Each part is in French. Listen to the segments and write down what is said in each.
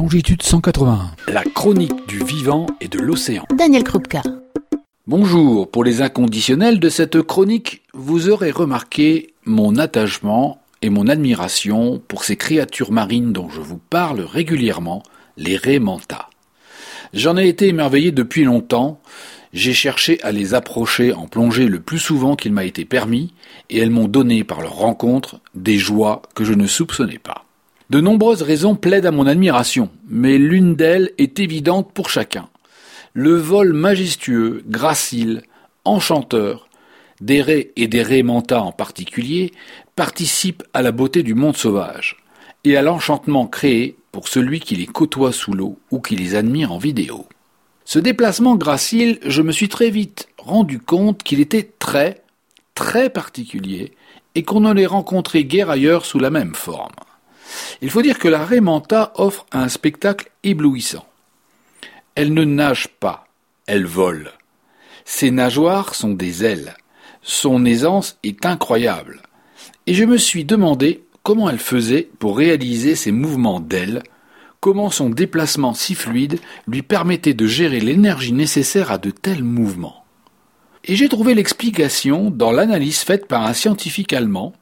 longitude 181. La chronique du vivant et de l'océan. Daniel Krupka. Bonjour, pour les inconditionnels de cette chronique, vous aurez remarqué mon attachement et mon admiration pour ces créatures marines dont je vous parle régulièrement, les raies J'en ai été émerveillé depuis longtemps, j'ai cherché à les approcher en plongée le plus souvent qu'il m'a été permis, et elles m'ont donné par leur rencontre des joies que je ne soupçonnais pas. De nombreuses raisons plaident à mon admiration, mais l'une d'elles est évidente pour chacun. Le vol majestueux, gracile, enchanteur, des raies et des raies en particulier, participe à la beauté du monde sauvage, et à l'enchantement créé pour celui qui les côtoie sous l'eau ou qui les admire en vidéo. Ce déplacement gracile, je me suis très vite rendu compte qu'il était très, très particulier et qu'on ne les rencontrait guère ailleurs sous la même forme. Il faut dire que la Raymanta offre un spectacle éblouissant. Elle ne nage pas, elle vole. Ses nageoires sont des ailes. Son aisance est incroyable. Et je me suis demandé comment elle faisait pour réaliser ces mouvements d'ailes, comment son déplacement si fluide lui permettait de gérer l'énergie nécessaire à de tels mouvements. Et j'ai trouvé l'explication dans l'analyse faite par un scientifique allemand,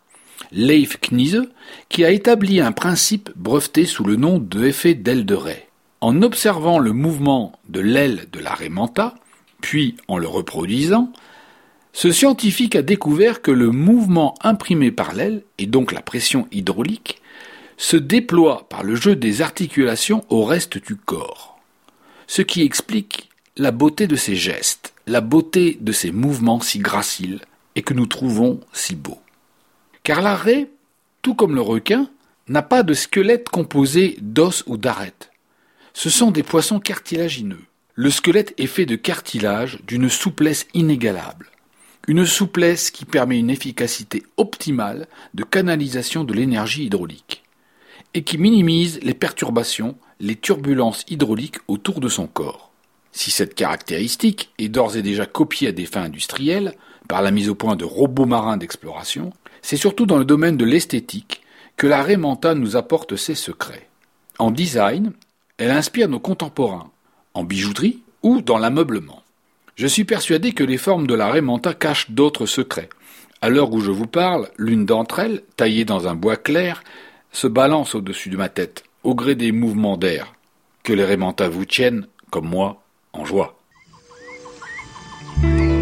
Leif Kniese, qui a établi un principe breveté sous le nom d'effet d'aile de raie. En observant le mouvement de l'aile de la raie manta, puis en le reproduisant, ce scientifique a découvert que le mouvement imprimé par l'aile, et donc la pression hydraulique, se déploie par le jeu des articulations au reste du corps. Ce qui explique la beauté de ces gestes, la beauté de ces mouvements si graciles et que nous trouvons si beaux. Car la raie, tout comme le requin, n'a pas de squelette composé d'os ou d'arêtes. Ce sont des poissons cartilagineux. Le squelette est fait de cartilage d'une souplesse inégalable. Une souplesse qui permet une efficacité optimale de canalisation de l'énergie hydraulique et qui minimise les perturbations, les turbulences hydrauliques autour de son corps. Si cette caractéristique est d'ores et déjà copiée à des fins industrielles par la mise au point de robots marins d'exploration, c'est surtout dans le domaine de l'esthétique que la Raymanta nous apporte ses secrets. En design, elle inspire nos contemporains, en bijouterie ou dans l'ameublement. Je suis persuadé que les formes de la Raymanta cachent d'autres secrets. À l'heure où je vous parle, l'une d'entre elles, taillée dans un bois clair, se balance au-dessus de ma tête, au gré des mouvements d'air. Que les Raymanta vous tiennent, comme moi, en joie.